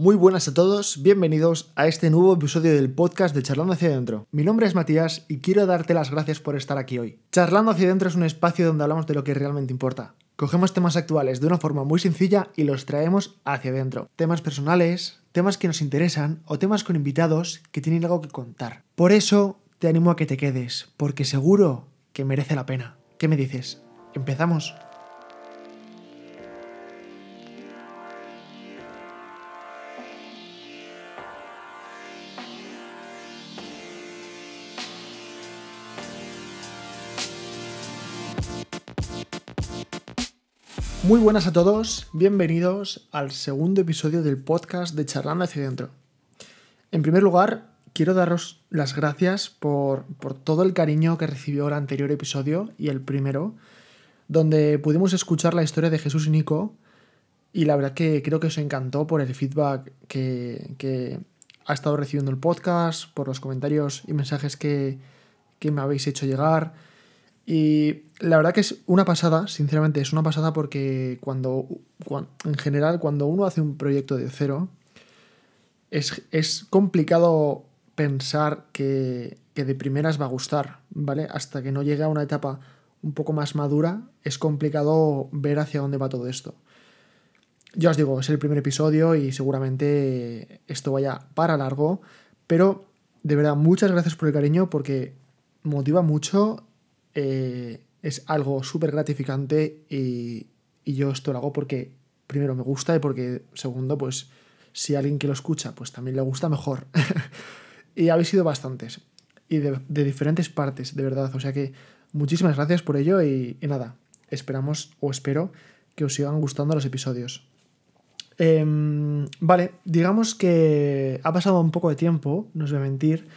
Muy buenas a todos, bienvenidos a este nuevo episodio del podcast de Charlando hacia adentro. Mi nombre es Matías y quiero darte las gracias por estar aquí hoy. Charlando hacia adentro es un espacio donde hablamos de lo que realmente importa. Cogemos temas actuales de una forma muy sencilla y los traemos hacia adentro. Temas personales, temas que nos interesan o temas con invitados que tienen algo que contar. Por eso te animo a que te quedes, porque seguro que merece la pena. ¿Qué me dices? ¿Empezamos? Muy buenas a todos, bienvenidos al segundo episodio del podcast de Charlando hacia adentro. En primer lugar, quiero daros las gracias por, todo el cariño que recibió el anterior episodio y el primero, donde pudimos escuchar la historia de Jesús y Nico, y la verdad que creo que os encantó por el feedback que, que ha estado recibiendo el podcast, por los comentarios y mensajes que, que me habéis hecho llegar y la verdad que es una pasada, sinceramente, es una pasada porque cuando, en general, cuando uno hace un proyecto de cero, es, complicado pensar que, que, de primeras va a gustar, ¿vale? Hasta que no llegue a una etapa un poco más madura, es complicado ver hacia dónde va todo esto. Ya os digo, es el primer episodio y seguramente esto vaya para largo, pero de verdad, muchas gracias por el cariño porque motiva mucho eh, es algo súper gratificante y, yo esto lo hago porque primero me gusta y porque segundo, pues si alguien que lo escucha, pues también le gusta mejor. y habéis sido bastantes y de, diferentes partes, de verdad. O sea que muchísimas gracias por ello y, nada, esperamos o espero que os sigan gustando los episodios. Em, vale, digamos que ha pasado un poco de tiempo, no os voy a mentir,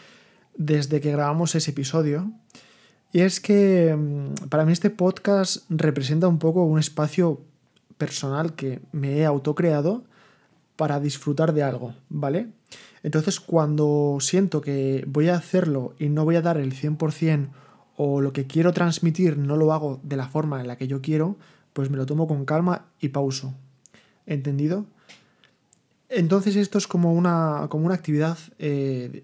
desde que grabamos ese episodio. Y es que mm, para mí este podcast representa un poco un espacio personal que me he autocreado para disfrutar de algo, ¿vale? Entonces cuando siento que voy a hacerlo y no voy a dar el 100% o lo que quiero transmitir no lo hago de la forma en la que yo quiero, pues me lo tomo con calma y pauso. ¿Entendido? Entonces esto es como una, como una actividad eh,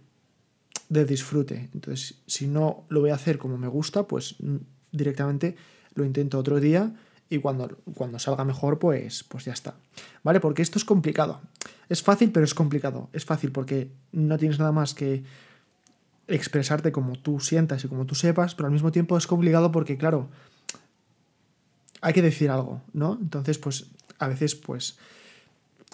de disfrute. Entonces, si no lo voy a hacer como me gusta, pues mm, directamente lo intento otro día y cuando, cuando salga mejor, pues, pues ya está. ¿Vale? Porque esto es complicado. Es fácil, pero es complicado. Es fácil porque no tienes nada más que expresarte como tú sientas y como tú sepas, pero al mismo tiempo es complicado porque, claro, hay que decir algo, ¿no? Entonces, pues a veces, pues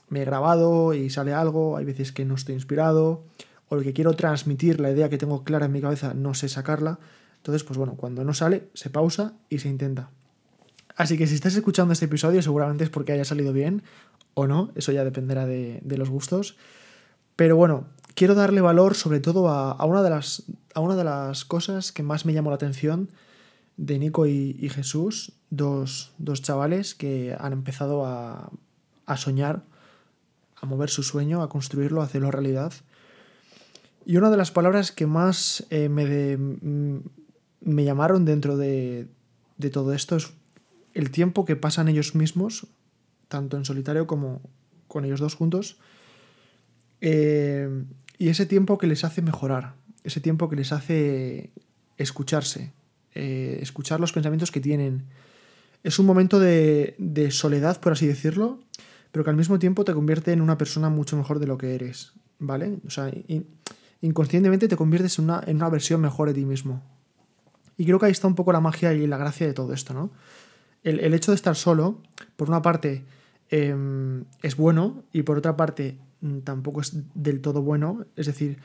me he grabado y sale algo, hay veces que no estoy inspirado, o lo que quiero transmitir, la idea que tengo clara en mi cabeza, no sé sacarla. Entonces, pues bueno, cuando no sale, se pausa y se intenta. Así que si estás escuchando este episodio, seguramente es porque haya salido bien o no, eso ya dependerá de, los gustos. Pero bueno, quiero darle valor sobre todo a, una, de las, a una de las cosas que más me llamó la atención de Nico y, Jesús, dos, chavales que han empezado a, a soñar, a mover su sueño, a construirlo, a hacerlo realidad. Y una de las palabras que más eh, me, mm, me, llamaron dentro de, todo esto es el tiempo que pasan ellos mismos, tanto en solitario como con ellos dos juntos, eh, y ese tiempo que les hace mejorar, ese tiempo que les hace escucharse, eh, escuchar los pensamientos que tienen. Es un momento de, soledad, por así decirlo, pero que al mismo tiempo te convierte en una persona mucho mejor de lo que eres, ¿vale? O sea, inconscientemente te conviertes en una, en una versión mejor de ti mismo. Y creo que ahí está un poco la magia y la gracia de todo esto, ¿no? El, hecho de estar solo, por una parte, em, es bueno y por otra parte mm, tampoco es del todo bueno. Es decir,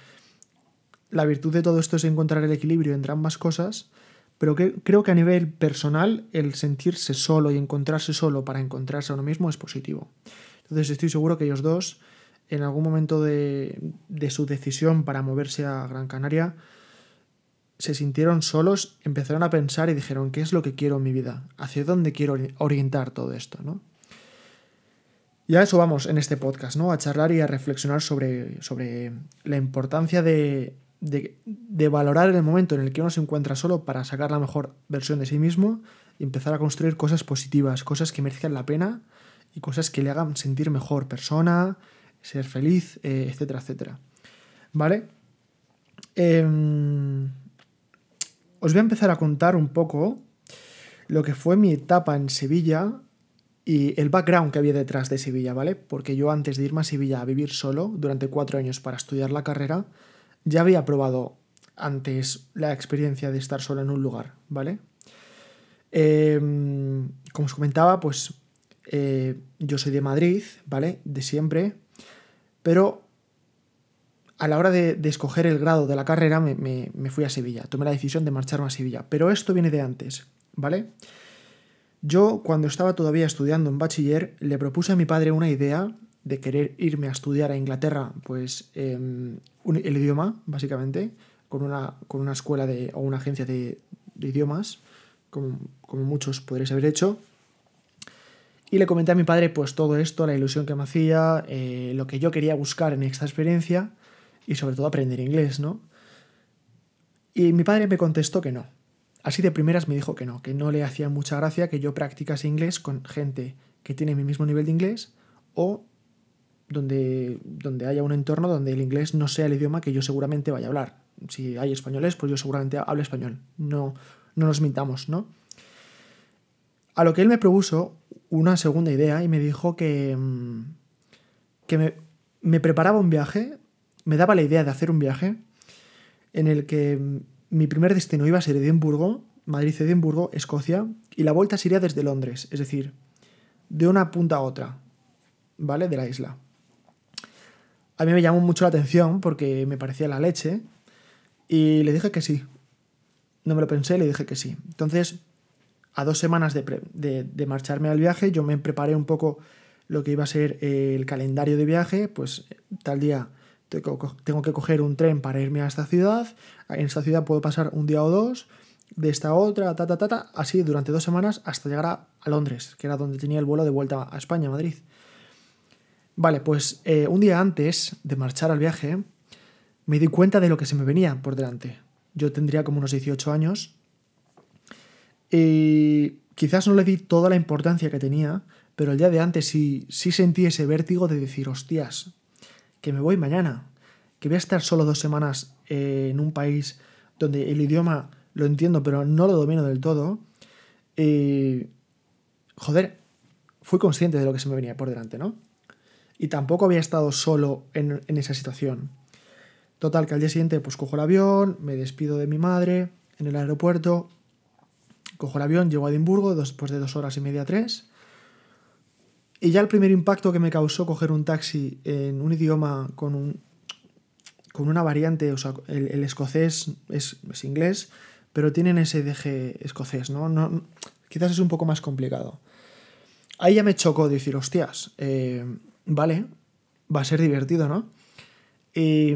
la virtud de todo esto es encontrar el equilibrio entre ambas cosas, pero creo que a nivel personal el sentirse solo y encontrarse solo para encontrarse a uno mismo es positivo. Entonces estoy seguro que ellos dos en algún momento de, su decisión para moverse a Gran Canaria, se sintieron solos, empezaron a pensar y dijeron, ¿qué es lo que quiero en mi vida? ¿Hacia dónde quiero orientar todo esto? ¿no? Y a eso vamos en este podcast, ¿no? A charlar y a reflexionar sobre, sobre la importancia de, de, valorar el momento en el que uno se encuentra solo para sacar la mejor versión de sí mismo y empezar a construir cosas positivas, cosas que merezcan la pena y cosas que le hagan sentir mejor persona, ser feliz, eh, etcétera, etcétera. ¿Vale? Em, os voy a empezar a contar un poco lo que fue mi etapa en Sevilla y el background que había detrás de Sevilla, ¿vale? Porque yo antes de irme a Sevilla a vivir solo durante cuatro años para estudiar la carrera, ya había probado antes la experiencia de estar solo en un lugar, ¿vale? Em, como os comentaba, pues eh, yo soy de Madrid, ¿vale? De siempre, pero a la hora de, escoger el grado de la carrera me, fui a Sevilla, tomé la decisión de marcharme a Sevilla, pero esto viene de antes, ¿vale? Yo cuando estaba todavía estudiando en bachiller le propuse a mi padre una idea de querer irme a estudiar a Inglaterra, pues el idioma, básicamente, con una, con una escuela de, o una agencia de, idiomas, como, muchos podréis haber hecho. Y le comenté a mi padre pues todo esto, la ilusión que me hacía, eh, lo que yo quería buscar en esta experiencia y sobre todo aprender inglés, ¿no? Y mi padre me contestó que no. Así de primeras me dijo que no, que no le hacía mucha gracia que yo practicase inglés con gente que tiene mi mismo nivel de inglés o donde, donde haya un entorno donde el inglés no sea el idioma que yo seguramente vaya a hablar. Si hay españoles, pues yo seguramente hablo español. No, no nos mintamos, ¿no? A lo que él me propuso una segunda idea y me dijo que, mm, que me, me preparaba un viaje me daba la idea de hacer un viaje en el que mi primer destino iba a ser Edimburgo, Madrid-Edimburgo, Escocia, y la vuelta sería desde Londres, es decir, de una punta a otra, ¿vale? De la isla. A mí me llamó mucho la atención porque me parecía la leche y le dije que sí. No me lo pensé, le dije que sí. Entonces, a dos semanas de, de marcharme al viaje, yo me preparé un poco lo que iba a ser el calendario de viaje, pues tal día tengo que coger un tren para irme a esta ciudad, en esta ciudad puedo pasar un día o dos, de esta otra, ta, ta, así durante dos semanas hasta llegar a, Londres, que era donde tenía el vuelo de vuelta a España, Madrid. Vale, pues eh, un día antes de marchar al viaje, me di cuenta de lo que se me venía por delante. Yo tendría como unos 18 años y quizás no le di toda la importancia que tenía, pero el día de antes sí, sí sentí ese vértigo de decir, hostias, que me voy mañana, que voy a estar solo dos semanas eh, en un país donde el idioma lo entiendo pero no lo domino del todo, y joder, fui consciente de lo que se me venía por delante, ¿no? Y tampoco había estado solo en, en esa situación. Total, que al día siguiente pues cojo el avión, me despido de mi madre en el aeropuerto, cojo el avión, llego a Edimburgo después de dos horas y media, tres, y ya el primer impacto que me causó coger un taxi en un idioma con, un, con una variante, o sea, el, escocés es, inglés, pero tienen ese deje escocés, ¿no? ¿no? Quizás es un poco más complicado. Ahí ya me chocó decir, hostias, eh, vale, va a ser divertido, ¿no? Y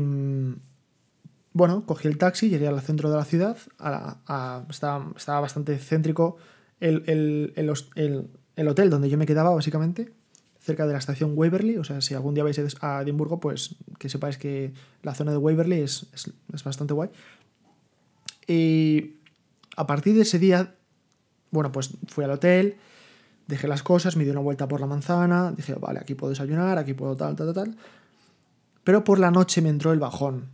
bueno, cogí el taxi, llegué al centro de la ciudad, estaba, bastante céntrico el, el, el hotel donde yo me quedaba, básicamente, cerca de la estación Waverley. O sea, si algún día vais a Edimburgo, pues que sepáis que la zona de Waverley es, bastante guay. Y a partir de ese día, bueno, pues fui al hotel, dejé las cosas, me di una vuelta por la manzana, dije, vale, aquí puedo desayunar, aquí puedo tal, tal, tal. Pero por la noche me entró el bajón.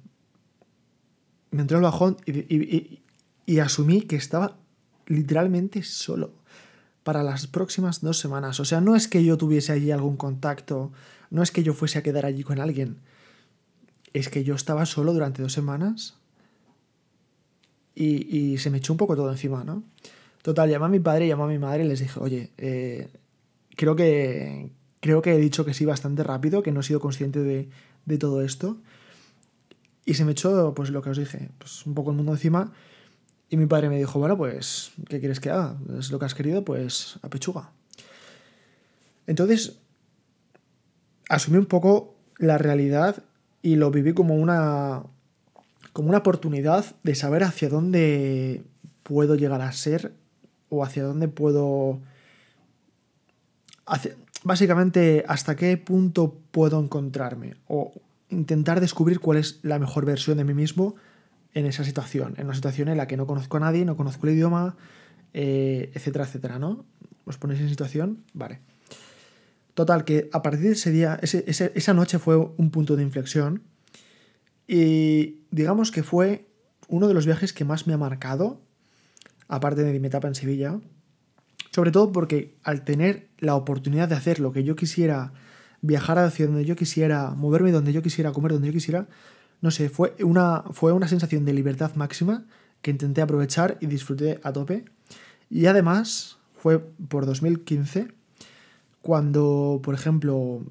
Me entró el bajón y asumí que estaba literalmente solo para las próximas dos semanas. O sea, no es que yo tuviese allí algún contacto, no es que yo fuese a quedar allí con alguien, es que yo estaba solo durante dos semanas y, se me echó un poco todo encima, ¿no? Total, llamé a mi padre, llamé a mi madre y les dije, oye, eh, creo, que, creo que he dicho que sí bastante rápido, que no he sido consciente de, de todo esto. Y se me echó, pues lo que os dije, pues un poco el mundo encima. Y mi padre me dijo, bueno, pues, ¿qué quieres que haga? Es lo que has querido, pues a pechuga. Entonces, asumí un poco la realidad y lo viví como una, como una oportunidad de saber hacia dónde puedo llegar a ser o hacia dónde puedo... básicamente, hasta qué punto puedo encontrarme o intentar descubrir cuál es la mejor versión de mí mismo en esa situación, en una situación en la que no conozco a nadie, no conozco el idioma, eh, etcétera, etcétera, ¿no? ¿Os ponéis en situación? Vale. Total, que a partir de ese día, esa noche fue un punto de inflexión. Y digamos que fue uno de los viajes que más me ha marcado, aparte de mi etapa en Sevilla. Sobre todo porque al tener la oportunidad de hacer lo que yo quisiera, viajar hacia donde yo quisiera, moverme donde yo quisiera, comer donde yo quisiera, no sé, fue una, fue una sensación de libertad máxima que intenté aprovechar y disfruté a tope. Y además fue por 2015 cuando, por ejemplo,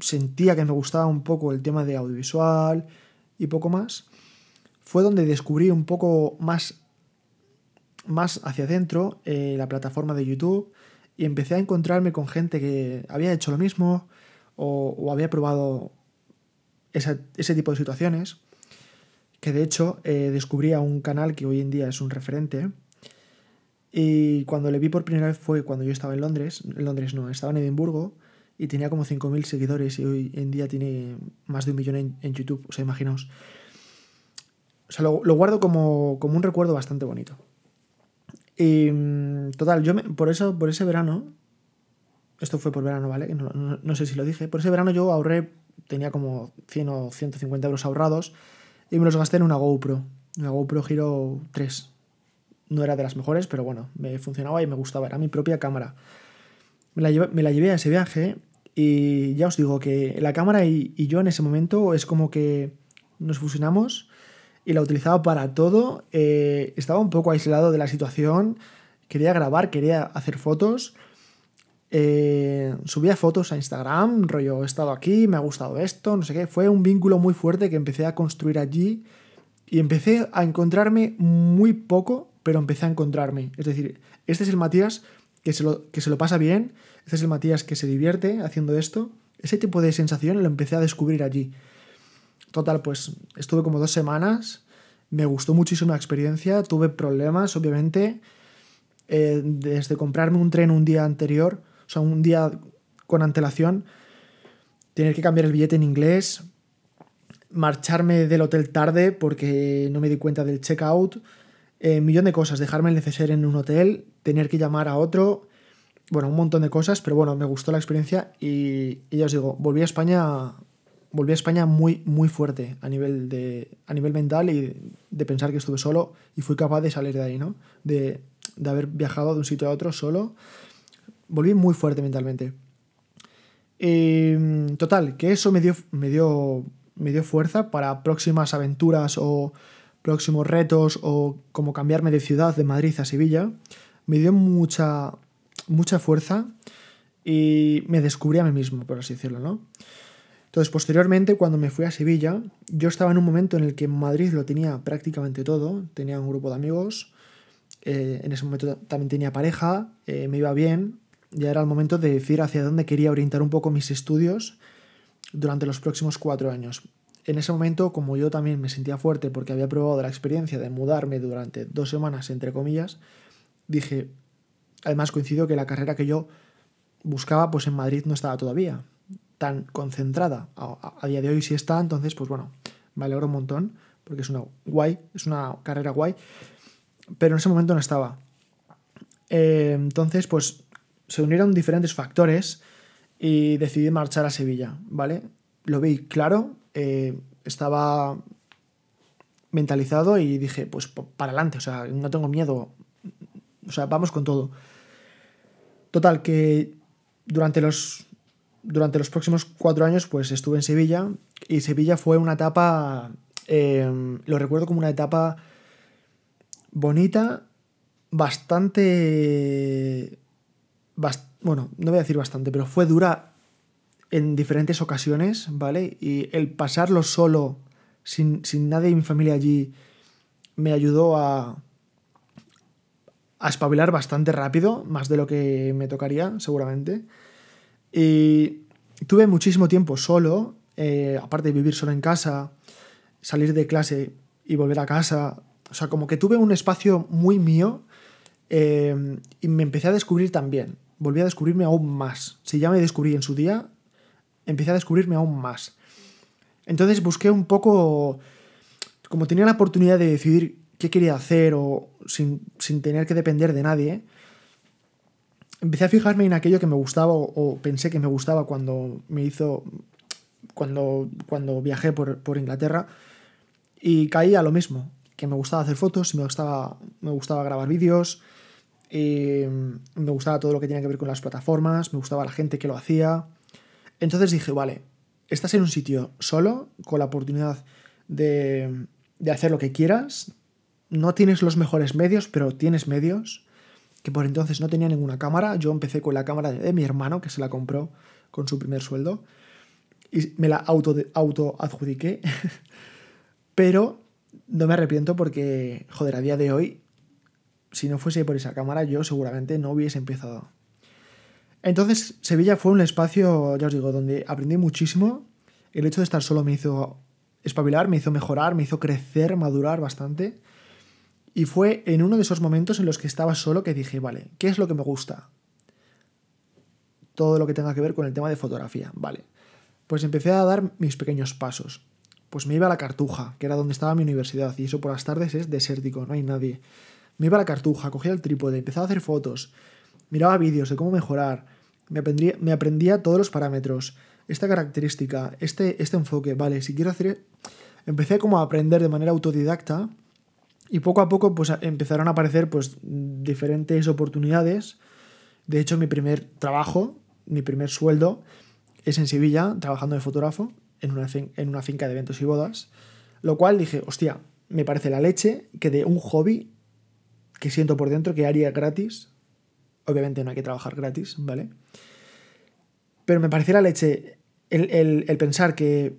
sentía que me gustaba un poco el tema de audiovisual y poco más, fue donde descubrí un poco más, más hacia adentro eh, la plataforma de YouTube y empecé a encontrarme con gente que había hecho lo mismo o, había probado ese tipo de situaciones, que de hecho eh, descubrí un canal que hoy en día es un referente. Y cuando le vi por primera vez fue cuando yo estaba en Londres, en Londres no, estaba en Edimburgo y tenía como 5.000 seguidores y hoy en día tiene más de un millón en, YouTube, o sea, imaginaos. O sea, lo, guardo como, como, un recuerdo bastante bonito. Y mm, total, yo por eso, por ese verano, esto fue por verano, ¿vale? No, no, sé si lo dije, por ese verano yo ahorré, tenía como 100 o 150 euros ahorrados y me los gasté en una GoPro, una GoPro Hero 3. No era de las mejores, pero bueno, me funcionaba y me gustaba, era mi propia cámara. Me la, llevé, a ese viaje y ya os digo que la cámara y, yo en ese momento es como que nos fusionamos y la utilizaba para todo. Eh, estaba un poco aislado de la situación, quería grabar, quería hacer fotos. Eh, subía fotos a Instagram, rollo, he estado aquí, me ha gustado esto, no sé qué. Fue un vínculo muy fuerte que empecé a construir allí y empecé a encontrarme muy poco, pero empecé a encontrarme. Es decir, este es el Matías que se lo, que se lo pasa bien, este es el Matías que se divierte haciendo esto. Ese tipo de sensación lo empecé a descubrir allí. Total, pues estuve como dos semanas, me gustó muchísimo la experiencia, tuve problemas, obviamente, eh, desde comprarme un tren un día anterior, o sea, un día con antelación, tener que cambiar el billete en inglés, marcharme del hotel tarde porque no me di cuenta del checkout, eh, millón de cosas, dejarme el neceser en un hotel, tener que llamar a otro, bueno, un montón de cosas, pero bueno, me gustó la experiencia y, ya os digo, volví a España, volví a España muy, muy fuerte a nivel, de, a nivel mental y de pensar que estuve solo y fui capaz de salir de ahí, ¿no? De, de haber viajado de un sitio a otro solo, volví muy fuerte mentalmente. Y, total, que eso me dio, me, dio, me dio fuerza para próximas aventuras o próximos retos o como cambiarme de ciudad de Madrid a Sevilla, me dio mucha, mucha fuerza y me descubrí a mí mismo, por así decirlo, ¿no? Entonces, posteriormente, cuando me fui a Sevilla, yo estaba en un momento en el que Madrid lo tenía prácticamente todo, tenía un grupo de amigos, eh, en ese momento también tenía pareja, eh, me iba bien, ya era el momento de decir hacia dónde quería orientar un poco mis estudios durante los próximos cuatro años. En ese momento, como yo también me sentía fuerte porque había probado la experiencia de mudarme durante dos semanas, entre comillas, dije, además coincidió que la carrera que yo buscaba, pues en Madrid no estaba todavía tan concentrada. A, día de hoy sí está, entonces, pues bueno, me alegro un montón porque es una guay, es una carrera guay, pero en ese momento no estaba. Eh, entonces, pues se unieron diferentes factores y decidí marchar a Sevilla, ¿vale? Lo vi claro, eh, estaba mentalizado y dije, pues para adelante, o sea, no tengo miedo, o sea, vamos con todo. Total, que durante los, durante los próximos cuatro años, pues estuve en Sevilla y Sevilla fue una etapa, eh, lo recuerdo como una etapa bonita, bastante, bueno, no voy a decir bastante, pero fue dura en diferentes ocasiones, ¿vale? Y el pasarlo solo, sin, nadie de mi familia allí, me ayudó a, a espabilar bastante rápido, más de lo que me tocaría, seguramente. Y tuve muchísimo tiempo solo, eh, aparte de vivir solo en casa, salir de clase y volver a casa. O sea, como que tuve un espacio muy mío eh, y me empecé a descubrir también. Volví a descubrirme aún más. Si ya me descubrí en su día, empecé a descubrirme aún más. Entonces busqué un poco, como tenía la oportunidad de decidir qué quería hacer o sin, tener que depender de nadie, empecé a fijarme en aquello que me gustaba o, pensé que me gustaba cuando me hizo, cuando, cuando viajé por, por, Inglaterra. Y caí a lo mismo, que me gustaba hacer fotos, me gustaba, me gustaba grabar vídeos, y me gustaba todo lo que tenía que ver con las plataformas, me gustaba la gente que lo hacía. Entonces dije, vale, estás en un sitio solo, con la oportunidad de, de hacer lo que quieras, no tienes los mejores medios, pero tienes medios, que por entonces no tenía ninguna cámara. Yo empecé con la cámara de, mi hermano, que se la compró con su primer sueldo, y me la auto, auto adjudiqué. pero no me arrepiento porque, joder, a día de hoy, si no fuese por esa cámara, yo seguramente no hubiese empezado. Entonces, Sevilla fue un espacio, ya os digo, donde aprendí muchísimo. El hecho de estar solo me hizo espabilar, me hizo mejorar, me hizo crecer, madurar bastante. Y fue en uno de esos momentos en los que estaba solo que dije, vale, ¿qué es lo que me gusta? Todo lo que tenga que ver con el tema de fotografía, vale. Pues empecé a dar mis pequeños pasos. Pues me iba a la Cartuja, que era donde estaba mi universidad, y eso por las tardes es desértico, no hay nadie. Me iba a la Cartuja, cogía el trípode, empezaba a hacer fotos, miraba vídeos de cómo mejorar, me aprendía, me aprendía todos los parámetros, esta característica, este, este enfoque, vale, si quiero hacer... Empecé como a aprender de manera autodidacta y poco a poco pues, empezaron a aparecer pues, diferentes oportunidades. De hecho, mi primer trabajo, mi primer sueldo, es en Sevilla, trabajando de fotógrafo en una, en una finca de eventos y bodas. Lo cual dije, hostia, me parece la leche que de un hobby que siento por dentro que haría gratis. Obviamente no hay que trabajar gratis, ¿vale? Pero me parecía la leche el, el pensar que,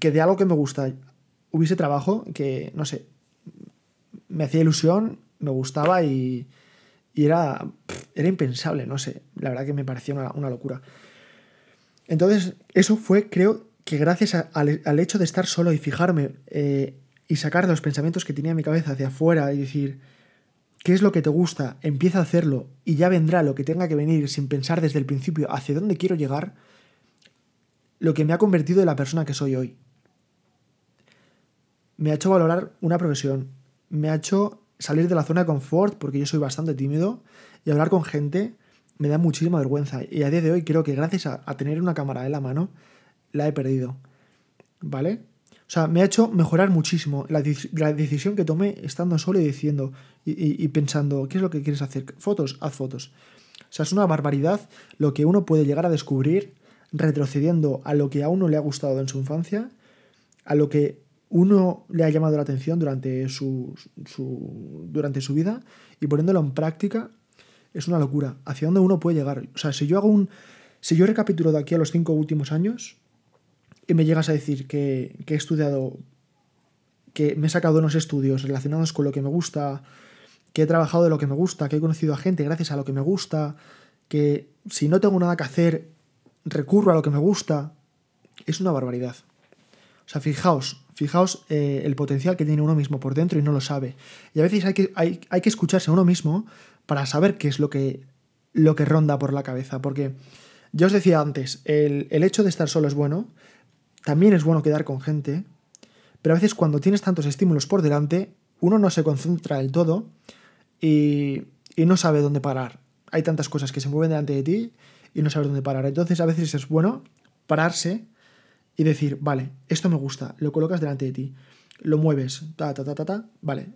que de algo que me gusta hubiese trabajo, que, no sé, me hacía ilusión, me gustaba y, era, era impensable, no sé, la verdad que me parecía una, locura. Entonces, eso fue, creo que gracias al, hecho de estar solo y fijarme eh, y sacar los pensamientos que tenía en mi cabeza hacia afuera y decir, ¿qué es lo que te gusta? Empieza a hacerlo y ya vendrá lo que tenga que venir sin pensar desde el principio hacia dónde quiero llegar, lo que me ha convertido en la persona que soy hoy. Me ha hecho valorar una profesión, me ha hecho salir de la zona de confort, porque yo soy bastante tímido, y hablar con gente me da muchísima vergüenza. Y a día de hoy creo que gracias a, tener una cámara en la mano, la he perdido. ¿Vale? O sea, me ha hecho mejorar muchísimo la, decisión que tomé estando solo y diciendo y, pensando, ¿qué es lo que quieres hacer? Fotos, haz fotos. O sea, es una barbaridad lo que uno puede llegar a descubrir retrocediendo a lo que a uno le ha gustado en su infancia, a lo que uno le ha llamado la atención durante su, durante su vida y poniéndolo en práctica es una locura. ¿Hacia dónde uno puede llegar? O sea, si yo hago un. Si yo recapitulo de aquí a los cinco últimos años y me llegas a decir que, he estudiado, que me he sacado unos estudios relacionados con lo que me gusta, que he trabajado de lo que me gusta, que he conocido a gente gracias a lo que me gusta, que si no tengo nada que hacer, recurro a lo que me gusta, es una barbaridad. Sea, fijaos, Fijaos eh, el potencial que tiene uno mismo por dentro y no lo sabe. Y a veces hay que, hay, que escucharse a uno mismo para saber qué es lo que, lo que ronda por la cabeza. Porque ya os decía antes, el, hecho de estar solo es bueno, también es bueno quedar con gente, pero a veces cuando tienes tantos estímulos por delante, uno no se concentra del todo y, y no sabe dónde parar. Hay tantas cosas que se mueven delante de ti y no sabes dónde parar. Entonces a veces es bueno pararse y decir, vale, esto me gusta, lo colocas delante de ti, lo mueves, ta, ta, ta, ta, ta, vale,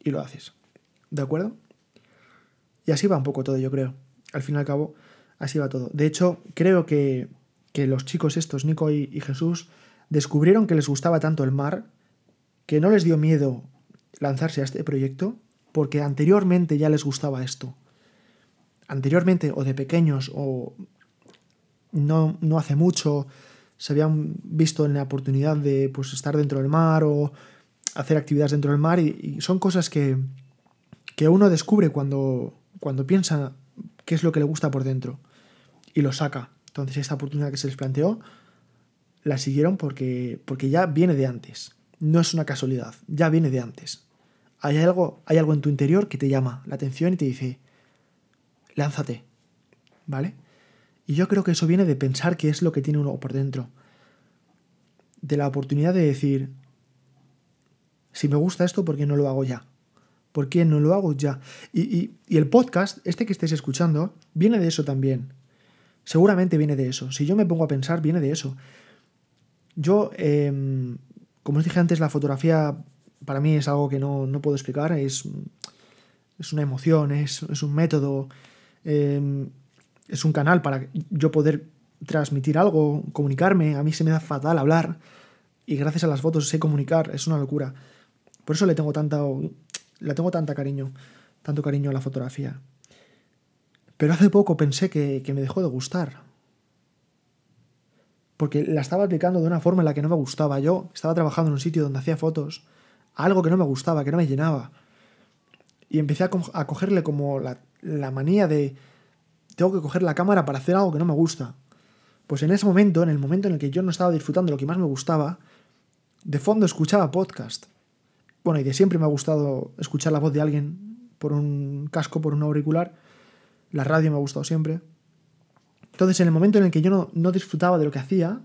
y lo haces. ¿De acuerdo? Y así va un poco todo, yo creo. Al fin y al cabo, así va todo. De hecho, creo que, que los chicos estos, Nico y, y Jesús, descubrieron que les gustaba tanto el mar, que no les dio miedo lanzarse a este proyecto, porque anteriormente ya les gustaba esto. Anteriormente, o de pequeños, o no, no hace mucho, se habían visto en la oportunidad de pues, estar dentro del mar o hacer actividades dentro del mar y, son cosas que, que, uno descubre cuando, cuando piensa qué es lo que le gusta por dentro y lo saca. Entonces esta oportunidad que se les planteó la siguieron porque, porque ya viene de antes. No es una casualidad, ya viene de antes. Hay algo, hay algo en tu interior que te llama la atención y te dice, lánzate, ¿vale? Y yo creo que eso viene de pensar qué es lo que tiene uno por dentro. De la oportunidad de decir, si me gusta esto, ¿por qué no lo hago ya? ¿Por qué no lo hago ya? Y, el podcast, este que estáis escuchando, viene de eso también. Seguramente viene de eso. Si yo me pongo a pensar, viene de eso. Yo, em, como os dije antes, la fotografía para mí es algo que no, puedo explicar. Es, es una emoción, es, un método, em, es un canal para yo poder transmitir algo, comunicarme. A mí se me da fatal hablar y gracias a las fotos sé comunicar. Es una locura. Por eso le tengo tanta la tengo tanta cariño, tanto cariño a la fotografía. Pero hace poco pensé que, me dejó de gustar. Porque la estaba aplicando de una forma en la que no me gustaba. Yo estaba trabajando en un sitio donde hacía fotos, algo que no me gustaba, que no me llenaba. Y empecé a, a cogerle como la, la manía de tengo que coger la cámara para hacer algo que no me gusta. Pues en ese momento, en el momento en el que yo no estaba disfrutando lo que más me gustaba, de fondo escuchaba podcast. Bueno, y de siempre me ha gustado escuchar la voz de alguien por un casco, por un auricular. La radio me ha gustado siempre. Entonces, en el momento en el que yo no, disfrutaba de lo que hacía,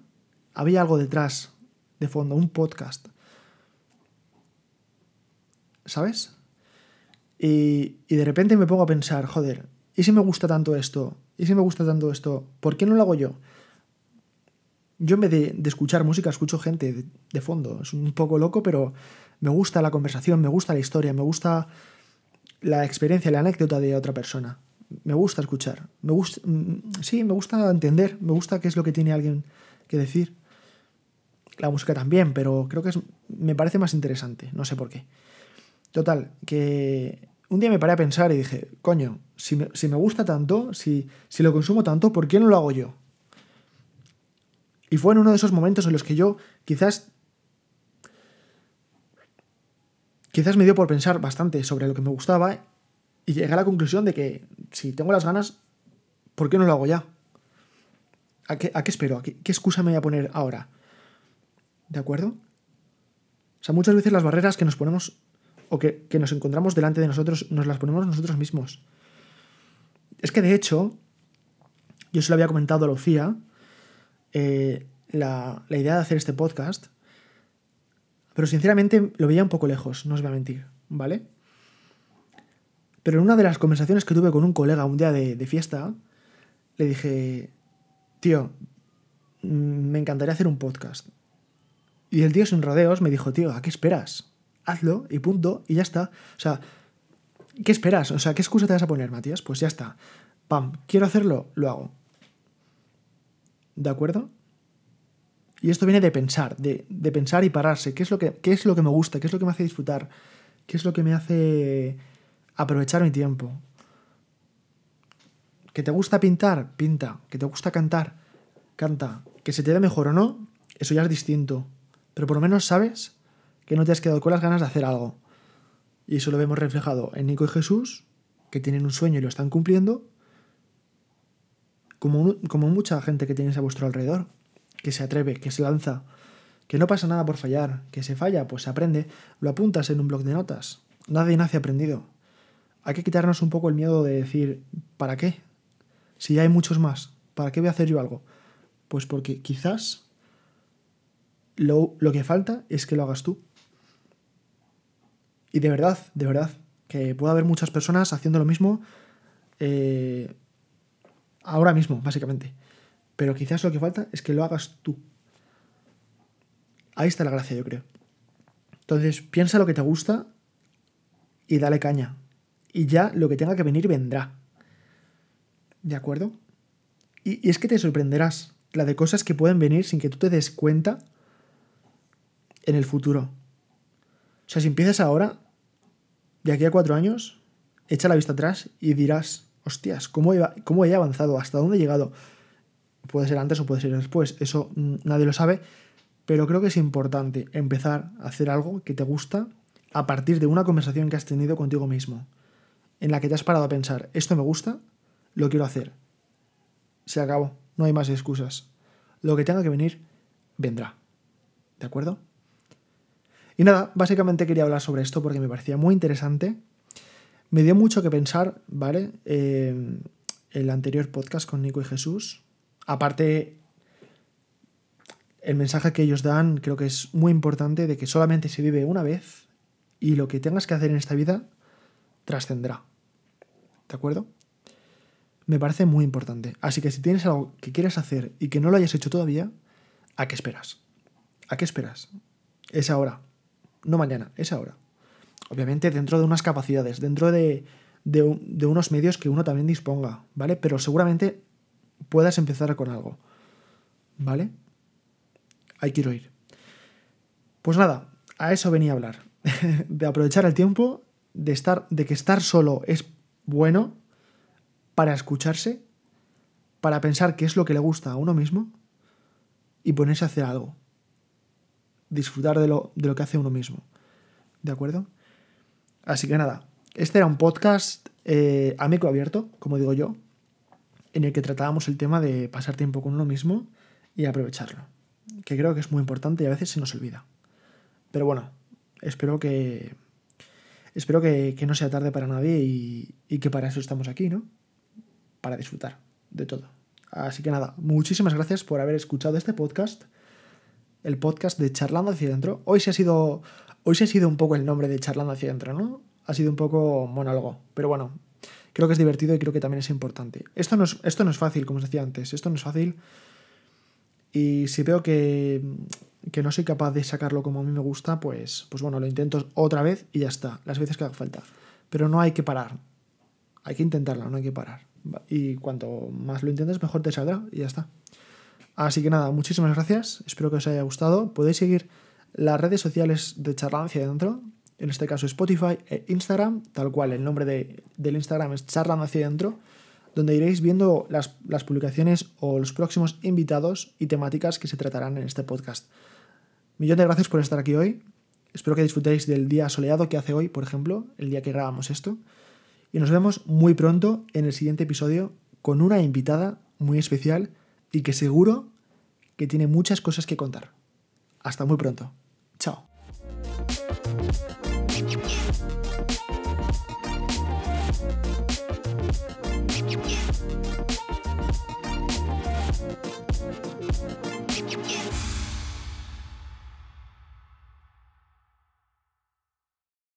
había algo detrás, de fondo, un podcast. ¿Sabes? Y, y, de repente me pongo a pensar, joder, ¿y si me gusta tanto esto? ¿Y si me gusta tanto esto? ¿Por qué no lo hago yo? Yo en vez de, escuchar música, escucho gente de, fondo. Es un poco loco, pero me gusta la conversación, me gusta la historia, me gusta la experiencia, la anécdota de otra persona. Me gusta escuchar. Me gusta, mm, sí, me gusta entender, me gusta qué es lo que tiene alguien que decir. La música también, pero creo que es, me parece más interesante, no sé por qué. Total, que un día me paré a pensar y dije, coño, si me, si me gusta tanto, si, si lo consumo tanto, ¿por qué no lo hago yo? Y fue en uno de esos momentos en los que yo quizás quizás me dio por pensar bastante sobre lo que me gustaba y llegué a la conclusión de que si tengo las ganas, ¿por qué no lo hago ya? ¿A qué, espero? ¿A qué, excusa me voy a poner ahora? ¿De acuerdo? O sea, muchas veces las barreras que nos ponemos o que, nos encontramos delante de nosotros nos las ponemos nosotros mismos. Es que de hecho, yo se lo había comentado a Lucía, eh, la, la idea de hacer este podcast pero sinceramente lo veía un poco lejos, no os voy a mentir, ¿vale? Pero en una de las conversaciones que tuve con un colega un día de, fiesta, le dije, tío, mm, me encantaría hacer un podcast. Y el tío sin rodeos me dijo, tío, ¿a qué esperas? Hazlo y punto, y ya está. O sea, ¿qué esperas? O sea, ¿qué excusa te vas a poner, Matías? Pues ya está. Pam, quiero hacerlo, lo hago. ¿De acuerdo? Y esto viene de pensar, de, pensar y pararse. ¿Qué es, lo que, ¿Qué es lo que me gusta? ¿Qué es lo que me hace disfrutar? ¿Qué es lo que me hace aprovechar mi tiempo? ¿Que te gusta pintar? Pinta. ¿Que te gusta cantar? Canta. ¿Que se te dé mejor o no? Eso ya es distinto. Pero por lo menos sabes que no te has quedado con las ganas de hacer algo. Y eso lo vemos reflejado en Nico y Jesús, que tienen un sueño y lo están cumpliendo, como, como mucha gente que tienes a vuestro alrededor que se atreve, que se lanza, que no pasa nada por fallar, que se falla, pues se aprende, lo apuntas en un blog de notas. Nadie nace aprendido. Hay que quitarnos un poco el miedo de decir, ¿para qué? Si ya hay muchos más, ¿para qué voy a hacer yo algo? Pues porque quizás lo, que falta es que lo hagas tú. Y de verdad, de verdad, que puede haber muchas personas haciendo lo mismo eh, ahora mismo, básicamente. Pero quizás lo que falta es que lo hagas tú. Ahí está la gracia, yo creo. Entonces, piensa lo que te gusta y dale caña. Y ya lo que tenga que venir vendrá. ¿De acuerdo? Y, es que te sorprenderás la de cosas que pueden venir sin que tú te des cuenta en el futuro. Sea, si empiezas ahora, de aquí a cuatro años, echa la vista atrás y dirás, hostias, ¿cómo cómo he avanzado? ¿Hasta dónde he llegado? Puede ser antes o puede ser después, eso nadie lo sabe, pero creo que es importante empezar a hacer algo que te gusta a partir de una conversación que has tenido contigo mismo, en la que te has parado a pensar, esto me gusta, lo quiero hacer. Se acabó, no hay más excusas. Lo que tenga que venir, vendrá. ¿De acuerdo? Y nada, básicamente quería hablar sobre esto porque me parecía muy interesante. Me dio mucho que pensar, ¿vale? Eh, el anterior podcast con Nico y Jesús, Aparte, el mensaje que ellos dan creo que es muy importante de que solamente se vive una vez y lo que tengas que hacer en esta vida, trascenderá. ¿De acuerdo? Me parece muy importante. Así que si tienes algo que quieres hacer y que no lo hayas hecho todavía, ¿a qué esperas? ¿A qué esperas? Es ahora. No mañana, es ahora. Obviamente dentro de unas capacidades, dentro de, de, unos medios que uno también disponga, ¿vale? Pero seguramente puedas empezar con algo, ¿vale? Ahí quiero ir. Pues nada, a eso venía a hablar. de aprovechar el tiempo, de, estar, de que estar solo es bueno para escucharse, para pensar qué es lo que le gusta a uno mismo y ponerse a hacer algo. Disfrutar de lo, de lo que hace uno mismo. ¿De acuerdo? Así que nada, este era un podcast eh, amigo abierto, como digo yo, en el que tratábamos el tema de pasar tiempo con uno mismo y aprovecharlo, que creo que es muy importante y a veces se nos olvida. Pero bueno, espero que espero que, no sea tarde para nadie y, y, que para eso estamos aquí, ¿no? Para disfrutar de todo. Así que nada, muchísimas gracias por haber escuchado este podcast, el podcast de Charlando hacia adentro. Hoy se ha sido, hoy se ha sido un poco el nombre de Charlando hacia adentro, ¿no? Ha sido un poco monólogo, pero bueno, creo que es divertido y creo que también es importante. Esto no es, esto no es fácil, como os decía antes, esto no es fácil. Y si veo que, que no soy capaz de sacarlo como a mí me gusta, pues, pues bueno, lo intento otra vez y ya está, las veces que haga falta. Pero no hay que parar. Hay que intentarlo, no hay que parar. Y cuanto más lo intentes, mejor te saldrá y ya está. Así que nada, muchísimas gracias. Espero que os haya gustado. Podéis seguir las redes sociales de Charlando hacia adentro. En este caso Spotify e Instagram, tal cual. El nombre de, del Instagram es Charlando hacia adentro donde iréis viendo las, las, publicaciones o los próximos invitados y temáticas que se tratarán en este podcast. Millón de gracias por estar aquí hoy. Espero que disfrutéis del día soleado que hace hoy, por ejemplo, el día que grabamos esto. Y nos vemos muy pronto en el siguiente episodio con una invitada muy especial y que seguro que tiene muchas cosas que contar. Hasta muy pronto.